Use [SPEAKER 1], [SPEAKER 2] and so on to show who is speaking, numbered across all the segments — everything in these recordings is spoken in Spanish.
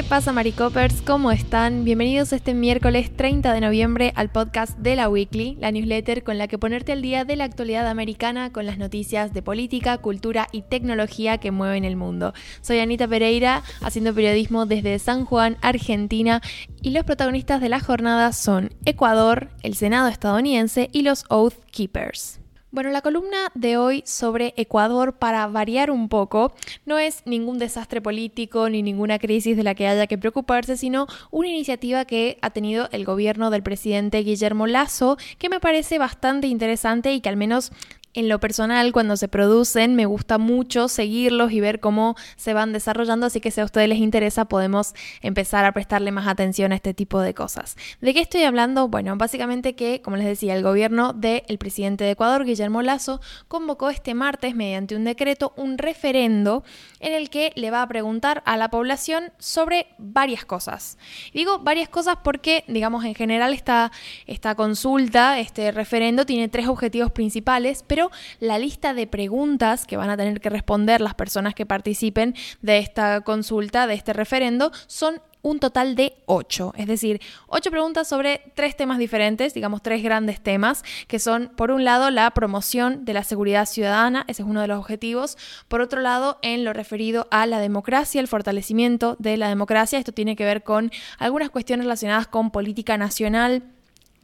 [SPEAKER 1] ¿Qué pasa, Maricopers? ¿Cómo están? Bienvenidos este miércoles 30 de noviembre al podcast de la Weekly, la newsletter con la que ponerte al día de la actualidad americana con las noticias de política, cultura y tecnología que mueven el mundo. Soy Anita Pereira, haciendo periodismo desde San Juan, Argentina, y los protagonistas de la jornada son Ecuador, el Senado estadounidense y los Oath Keepers. Bueno, la columna de hoy sobre Ecuador, para variar un poco, no es ningún desastre político ni ninguna crisis de la que haya que preocuparse, sino una iniciativa que ha tenido el gobierno del presidente Guillermo Lazo, que me parece bastante interesante y que al menos en lo personal, cuando se producen, me gusta mucho seguirlos y ver cómo se van desarrollando, así que si a ustedes les interesa, podemos empezar a prestarle más atención a este tipo de cosas. ¿De qué estoy hablando? Bueno, básicamente que, como les decía, el gobierno del presidente de Ecuador, Guillermo Lazo, convocó este martes, mediante un decreto, un referendo en el que le va a preguntar a la población sobre varias cosas. digo varias cosas porque, digamos, en general esta, esta consulta, este referendo, tiene tres objetivos principales, pero la lista de preguntas que van a tener que responder las personas que participen de esta consulta, de este referendo, son un total de ocho, es decir, ocho preguntas sobre tres temas diferentes, digamos tres grandes temas, que son, por un lado, la promoción de la seguridad ciudadana, ese es uno de los objetivos, por otro lado, en lo referido a la democracia, el fortalecimiento de la democracia, esto tiene que ver con algunas cuestiones relacionadas con política nacional,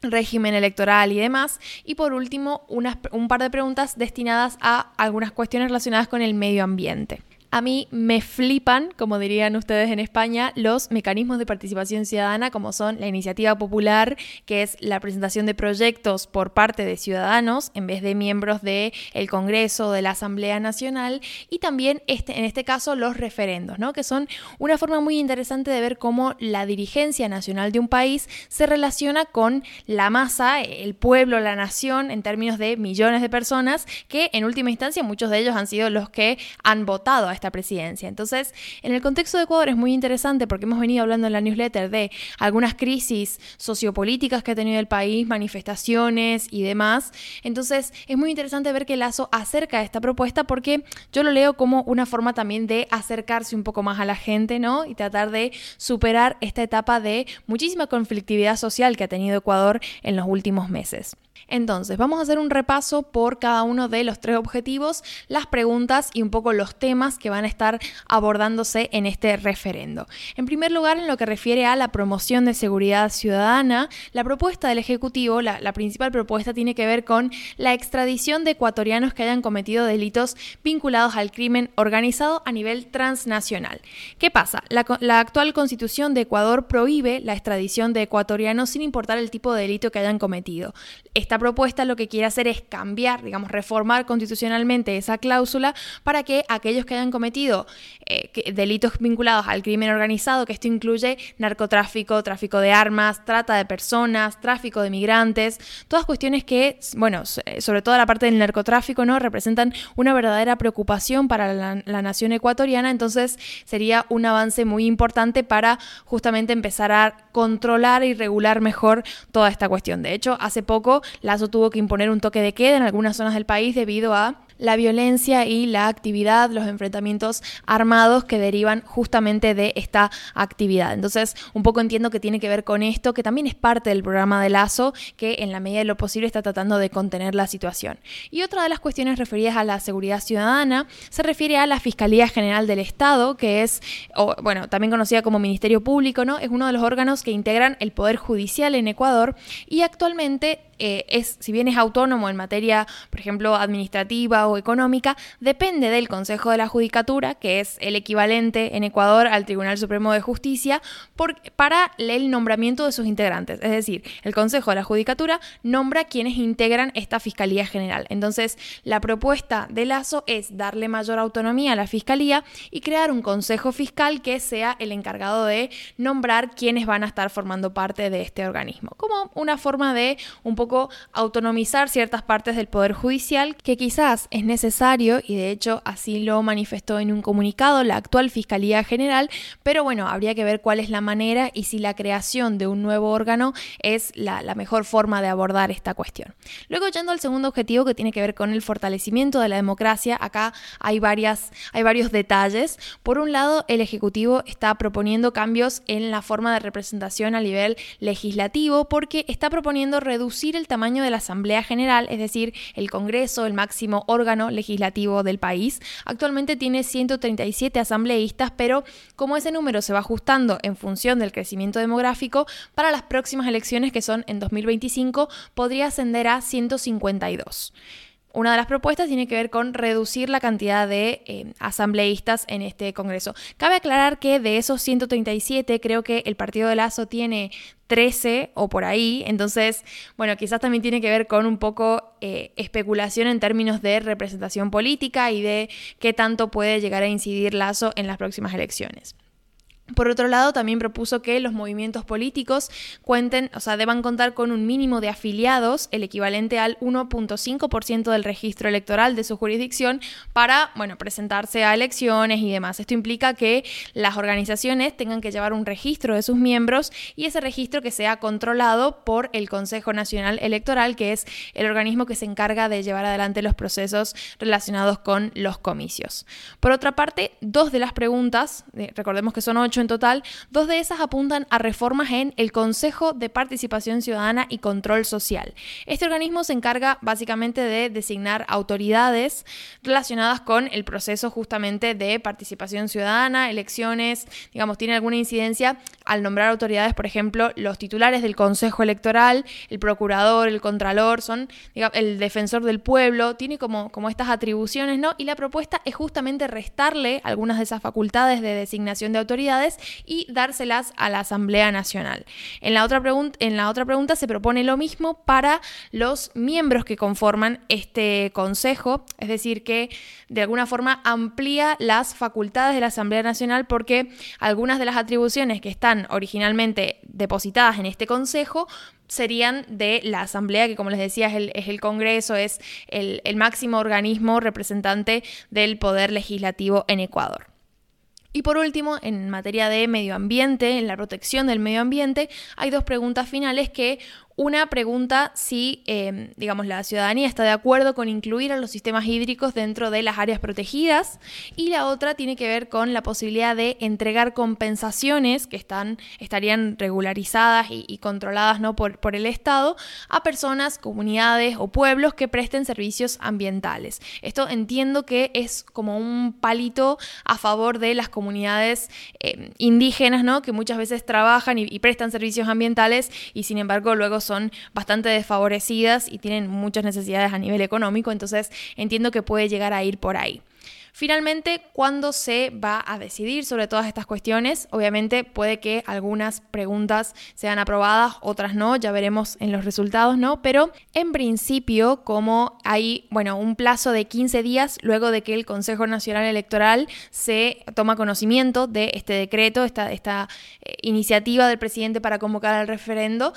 [SPEAKER 1] régimen electoral y demás. Y por último, un par de preguntas destinadas a algunas cuestiones relacionadas con el medio ambiente. A mí me flipan, como dirían ustedes en España, los mecanismos de participación ciudadana como son la iniciativa popular, que es la presentación de proyectos por parte de ciudadanos en vez de miembros del el Congreso de la Asamblea Nacional, y también este, en este caso los referendos, ¿no? que son una forma muy interesante de ver cómo la dirigencia nacional de un país se relaciona con la masa, el pueblo, la nación, en términos de millones de personas, que en última instancia muchos de ellos han sido los que han votado a esta presidencia. Entonces, en el contexto de Ecuador es muy interesante porque hemos venido hablando en la newsletter de algunas crisis sociopolíticas que ha tenido el país, manifestaciones y demás. Entonces, es muy interesante ver que Lazo acerca esta propuesta porque yo lo leo como una forma también de acercarse un poco más a la gente, ¿no? Y tratar de superar esta etapa de muchísima conflictividad social que ha tenido Ecuador en los últimos meses. Entonces, vamos a hacer un repaso por cada uno de los tres objetivos, las preguntas y un poco los temas que van a estar abordándose en este referendo. En primer lugar, en lo que refiere a la promoción de seguridad ciudadana, la propuesta del Ejecutivo, la, principal propuesta, tiene que ver con la extradición de ecuatorianos que hayan cometido delitos vinculados al crimen organizado a nivel transnacional. ¿Qué pasa? La, la actual constitución de Ecuador prohíbe la extradición de ecuatorianos sin importar el tipo de delito que hayan cometido. Esta propuesta lo que quiere hacer es cambiar, digamos, reformar constitucionalmente esa cláusula para que aquellos que hayan cometido eh, delitos vinculados al crimen organizado, que esto incluye narcotráfico, tráfico de armas, trata de personas, tráfico de migrantes, todas cuestiones que, bueno, eh, sobre todo la parte del narcotráfico, ¿no? Representan una verdadera preocupación para la nación ecuatoriana, entonces sería un avance muy importante para justamente empezar a controlar y regular mejor toda esta cuestión. De hecho, hace poco Lazo tuvo que imponer un toque de queda en algunas zonas del país debido a la violencia y la actividad, los enfrentamientos armados que derivan justamente de esta actividad. Entonces, un poco entiendo que tiene que ver con esto, que también es parte del programa de Lazo, que en la medida de lo posible está tratando de contener la situación. Y otra de las cuestiones referidas a la seguridad ciudadana se refiere a la Fiscalía General del Estado, que es, bueno, también conocida como Ministerio Público, ¿no? Es uno de los órganos que integran el Poder Judicial en Ecuador y actualmente eh, es, si bien es autónomo en materia, por ejemplo, administrativa o económica depende del Consejo de la Judicatura, que es el equivalente en Ecuador al Tribunal Supremo de Justicia, para el nombramiento de sus integrantes. Es decir, el Consejo de la Judicatura nombra quienes integran esta Fiscalía General. Entonces, la propuesta de Lazo es darle mayor autonomía a la Fiscalía y crear un Consejo Fiscal que sea el encargado de nombrar quienes van a estar formando parte de este organismo, como una forma de un poco autonomizar ciertas partes del Poder Judicial, que quizás es necesario, y de hecho así lo manifestó en un comunicado la actual Fiscalía General, pero bueno, habría que ver cuál es la manera y si la creación de un nuevo órgano es la, la mejor forma de abordar esta cuestión. Luego, yendo al segundo objetivo que tiene que ver con el fortalecimiento de la democracia, acá hay, varias, hay varios detalles. Por un lado, el Ejecutivo está proponiendo cambios en la forma de representación a nivel legislativo porque está proponiendo reducir el tamaño de la Asamblea General, es decir, el Congreso, el máximo órgano legislativo del país. Actualmente tiene 137 asambleístas, pero como ese número se va ajustando en función del crecimiento demográfico, para las próximas elecciones que son en 2025 podría ascender a 152. Una de las propuestas tiene que ver con reducir la cantidad de eh, asambleístas en este Congreso. Cabe aclarar que de esos 137, creo que el partido de Lazo tiene 13 o por ahí, entonces, bueno, quizás también tiene que ver con un poco eh, especulación en términos de representación política y de qué tanto puede llegar a incidir Lazo en las próximas elecciones. Por otro lado, también propuso que los movimientos políticos cuenten, o sea, deban contar con un mínimo de afiliados, el equivalente al 1.5% del registro electoral de su jurisdicción, para, bueno, presentarse a elecciones y demás. Esto implica que las organizaciones tengan que llevar un registro de sus miembros y ese registro que sea controlado por el Consejo Nacional Electoral, que es el organismo que se encarga de llevar adelante los procesos relacionados con los comicios. Por otra parte, dos de las preguntas, eh, recordemos que son ocho, en total, dos de esas apuntan a reformas en el Consejo de Participación Ciudadana y Control Social. Este organismo se encarga básicamente de designar autoridades relacionadas con el proceso justamente de participación ciudadana, elecciones, digamos, tiene alguna incidencia al nombrar autoridades, por ejemplo, los titulares del Consejo Electoral, el procurador, el contralor, son el defensor del pueblo, tiene como, como estas atribuciones, ¿no? Y la propuesta es justamente restarle algunas de esas facultades de designación de autoridades y dárselas a la Asamblea Nacional. En la otra, en la otra pregunta se propone lo mismo para los miembros que conforman este Consejo, es decir, que de alguna forma amplía las facultades de la Asamblea Nacional porque algunas de las atribuciones que están originalmente depositadas en este Consejo serían de la Asamblea, que como les decía es el, Congreso, es el máximo organismo representante del poder legislativo en Ecuador. Y por último, en materia de medio ambiente, en la protección del medio ambiente, hay dos preguntas finales que una pregunta si, em, digamos, la ciudadanía está de acuerdo con incluir a los sistemas hídricos dentro de las áreas protegidas y la otra tiene que ver con la posibilidad de entregar compensaciones que están, estarían regularizadas y, controladas ¿no? por, por el Estado a personas, comunidades o pueblos que presten servicios ambientales. Esto entiendo que es como un palito a favor de las comunidades em, indígenas, ¿no? que muchas veces trabajan y, y prestan servicios ambientales y sin embargo luego son bastante desfavorecidas y tienen muchas necesidades a nivel económico, entonces entiendo que puede llegar a ir por ahí. Finalmente, ¿cuándo se va a decidir sobre todas estas cuestiones? Obviamente puede que algunas preguntas sean aprobadas, otras no, ya veremos en los resultados, ¿no? Pero en principio, como hay, bueno, un plazo de 15 días luego de que el Consejo Nacional Electoral se toma conocimiento de este decreto, esta, esta eh, iniciativa del presidente para convocar al referendo,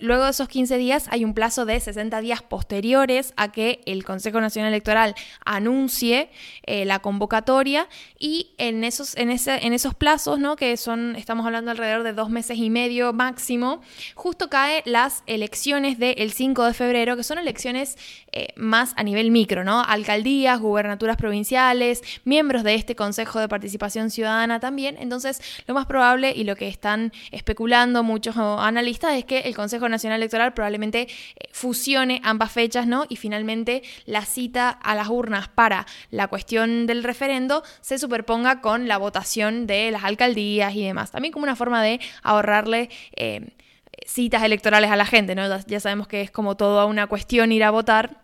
[SPEAKER 1] luego de esos 15 días hay un plazo de 60 días posteriores a que el Consejo Nacional Electoral anuncie eh, la convocatoria y en esos, en, ese, en esos plazos, ¿no? que son, estamos hablando alrededor de dos meses y medio máximo, justo cae las elecciones del 5 de febrero, que son elecciones eh, más a nivel micro, ¿no? Alcaldías, gubernaturas provinciales, miembros de este Consejo de Participación Ciudadana también. Entonces, lo más probable y lo que están especulando muchos analistas es que el Consejo Nacional Electoral probablemente eh, fusione ambas fechas, ¿no? Y finalmente la cita a las urnas para la cuestión del referendo se superponga con la votación de las alcaldías y demás. También como una forma de ahorrarle eh, citas electorales a la gente, ¿no? Ya sabemos que es como toda una cuestión ir a votar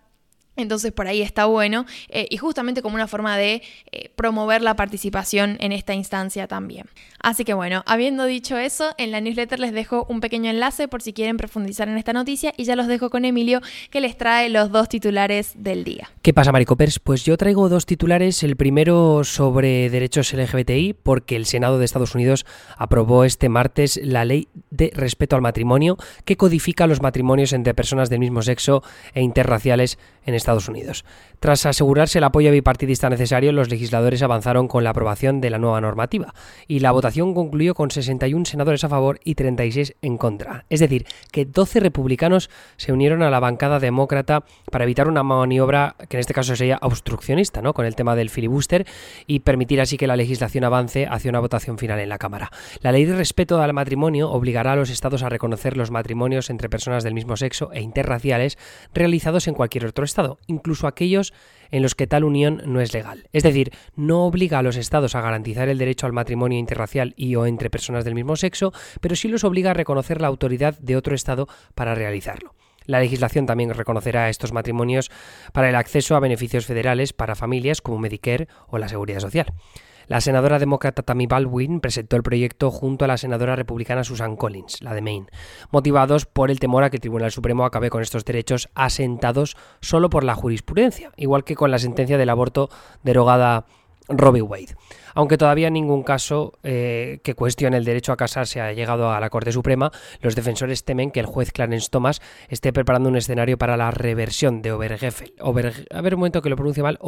[SPEAKER 1] Entonces por ahí está bueno eh, y justamente como una forma de eh, promover la participación en esta instancia también. Así que bueno, habiendo dicho eso, en la newsletter les dejo un pequeño enlace por si quieren profundizar en esta noticia y ya los dejo con Emilio que les trae los dos titulares del día.
[SPEAKER 2] ¿Qué pasa, Maricopers? Pues yo traigo dos titulares. El primero sobre derechos LGBTI porque el Senado de Estados Unidos aprobó este martes la ley de respeto al matrimonio que codifica los matrimonios entre personas del mismo sexo e interraciales en Estados Unidos. Tras asegurarse el apoyo bipartidista necesario, los legisladores avanzaron con la aprobación de la nueva normativa y la votación concluyó con 61 senadores a favor y 36 en contra. Es decir, que 12 republicanos se unieron a la bancada demócrata para evitar una maniobra que en este caso sería obstruccionista, ¿no? con el tema del filibuster y permitir así que la legislación avance hacia una votación final en la Cámara. La ley de respeto al matrimonio obligará a los estados a reconocer los matrimonios entre personas del mismo sexo e interraciales realizados en cualquier otro estado, incluso aquellos en los que tal unión no es legal. Es decir, no obliga a los estados a garantizar el derecho al matrimonio interracial y o entre personas del mismo sexo, pero sí los obliga a reconocer la autoridad de otro estado para realizarlo. La legislación también reconocerá estos matrimonios para el acceso a beneficios federales para familias como Medicare o la Seguridad Social. La senadora demócrata Tammy Baldwin presentó el proyecto junto a la senadora republicana Susan Collins, la de Maine, motivados por el temor a que el Tribunal Supremo acabe con estos derechos asentados solo por la jurisprudencia, igual que con la sentencia del aborto derogada Robbie Wade. Aunque todavía ningún caso eh, que cuestione el derecho a casarse ha llegado a la Corte Suprema, los defensores temen que el juez Clarence Thomas esté preparando un escenario para la reversión de Obergefell. a ver un momento que lo pronuncie mal,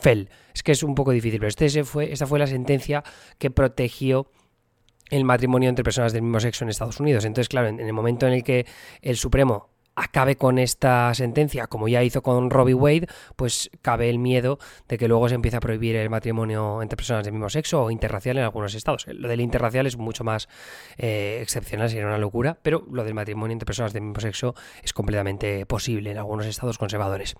[SPEAKER 2] Fell. Es que es un poco difícil, pero este fue, esta fue la sentencia que protegió el matrimonio entre personas del mismo sexo en Estados Unidos. Entonces, claro, en el momento en el que el Supremo acabe con esta sentencia, como ya hizo con Robbie Wade, pues cabe el miedo de que luego se empiece a prohibir el matrimonio entre personas del mismo sexo o interracial en algunos estados. Lo del interracial es mucho más eh, excepcional, sería una locura, pero lo del matrimonio entre personas del mismo sexo es completamente posible en algunos estados conservadores.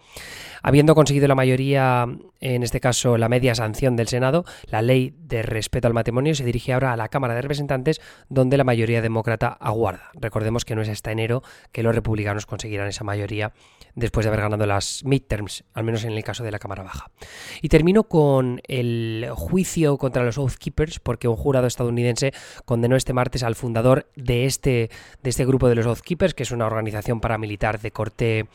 [SPEAKER 2] Habiendo conseguido la mayoría, en este caso la media sanción del Senado, la ley de respeto al matrimonio se dirige ahora a la Cámara de Representantes, donde la mayoría demócrata aguarda. Recordemos que no es hasta enero que los republicanos conseguirán esa mayoría después de haber ganado las midterms, al menos en el caso de la Cámara Baja. Y termino con el juicio contra los Oath Keepers, porque un jurado estadounidense condenó este martes al fundador de este, de este grupo de los Oath Keepers, que es una organización paramilitar de corte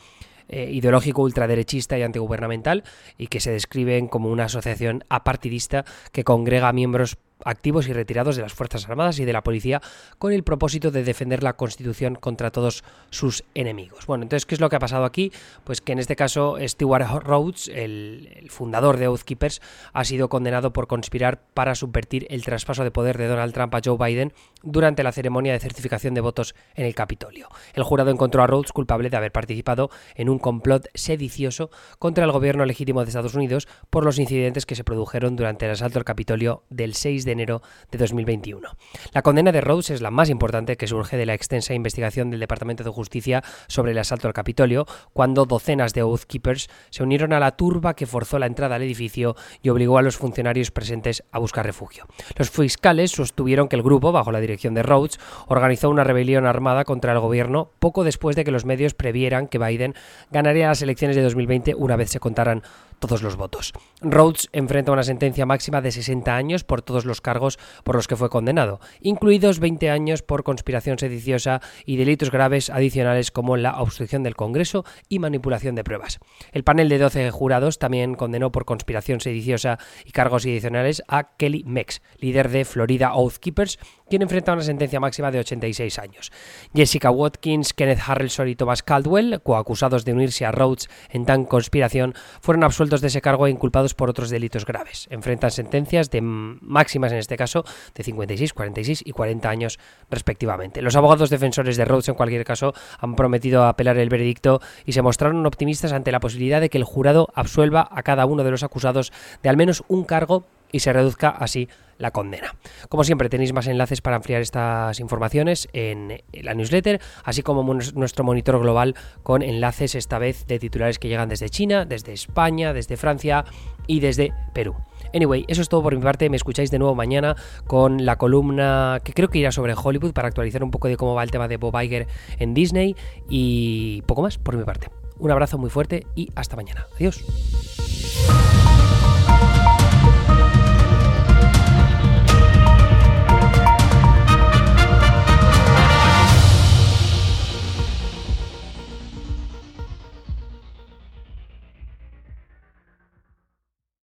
[SPEAKER 2] eh, ideológico ultraderechista y antigubernamental y que se describen como una asociación apartidista que congrega a miembros activos y retirados de las Fuerzas Armadas y de la policía con el propósito de defender la Constitución contra todos sus enemigos. Bueno, entonces, ¿qué es lo que ha pasado aquí? Pues que en este caso Stewart Rhodes, el, fundador de Oath Keepers, ha sido condenado por conspirar para subvertir el traspaso de poder de Donald Trump a Joe Biden durante la ceremonia de certificación de votos en el Capitolio. El jurado encontró a Rhodes culpable de haber participado en un complot sedicioso contra el gobierno legítimo de Estados Unidos por los incidentes que se produjeron durante el asalto al Capitolio del 6 de de enero de 2021. La condena de Rhodes es la más importante que surge de la extensa investigación del Departamento de Justicia sobre el asalto al Capitolio, cuando docenas de Oath Keepers se unieron a la turba que forzó la entrada al edificio y obligó a los funcionarios presentes a buscar refugio. Los fiscales sostuvieron que el grupo, bajo la dirección de Rhodes, organizó una rebelión armada contra el gobierno poco después de que los medios previeran que Biden ganaría las elecciones de 2020 una vez se contaran todos los votos. Rhodes enfrenta una sentencia máxima de 60 años por todos cargos por los que fue condenado, incluidos 20 años por conspiración sediciosa y delitos graves adicionales como la obstrucción del Congreso y manipulación de pruebas. El panel de 12 jurados también condenó por conspiración sediciosa y cargos adicionales a Kelly Mex, líder de Florida Oath Keepers, quien enfrenta una sentencia máxima de 86 años. Jessica Watkins, Kenneth Harrelson y Thomas Caldwell, coacusados de unirse a Rhodes en tan conspiración, fueron absueltos de ese cargo e inculpados por otros delitos graves. Enfrentan sentencias de máximas, en este caso, de 56, 46 y 40 años respectivamente. Los abogados defensores de Rhodes, en cualquier caso, han prometido apelar el veredicto y se mostraron optimistas ante la posibilidad de que el jurado absuelva a cada uno de los acusados de al menos un cargo y se reduzca así la condena. Como siempre, tenéis más enlaces para ampliar estas informaciones en la newsletter, así como nuestro monitor global con enlaces esta vez de titulares que llegan desde China, desde España, desde Francia y desde Perú. Anyway, eso es todo por mi parte. Me escucháis de nuevo mañana con la columna que creo que irá sobre Hollywood para actualizar un poco de cómo va el tema de Bob Iger en Disney y poco más por mi parte. Un abrazo muy fuerte y hasta mañana. Adiós.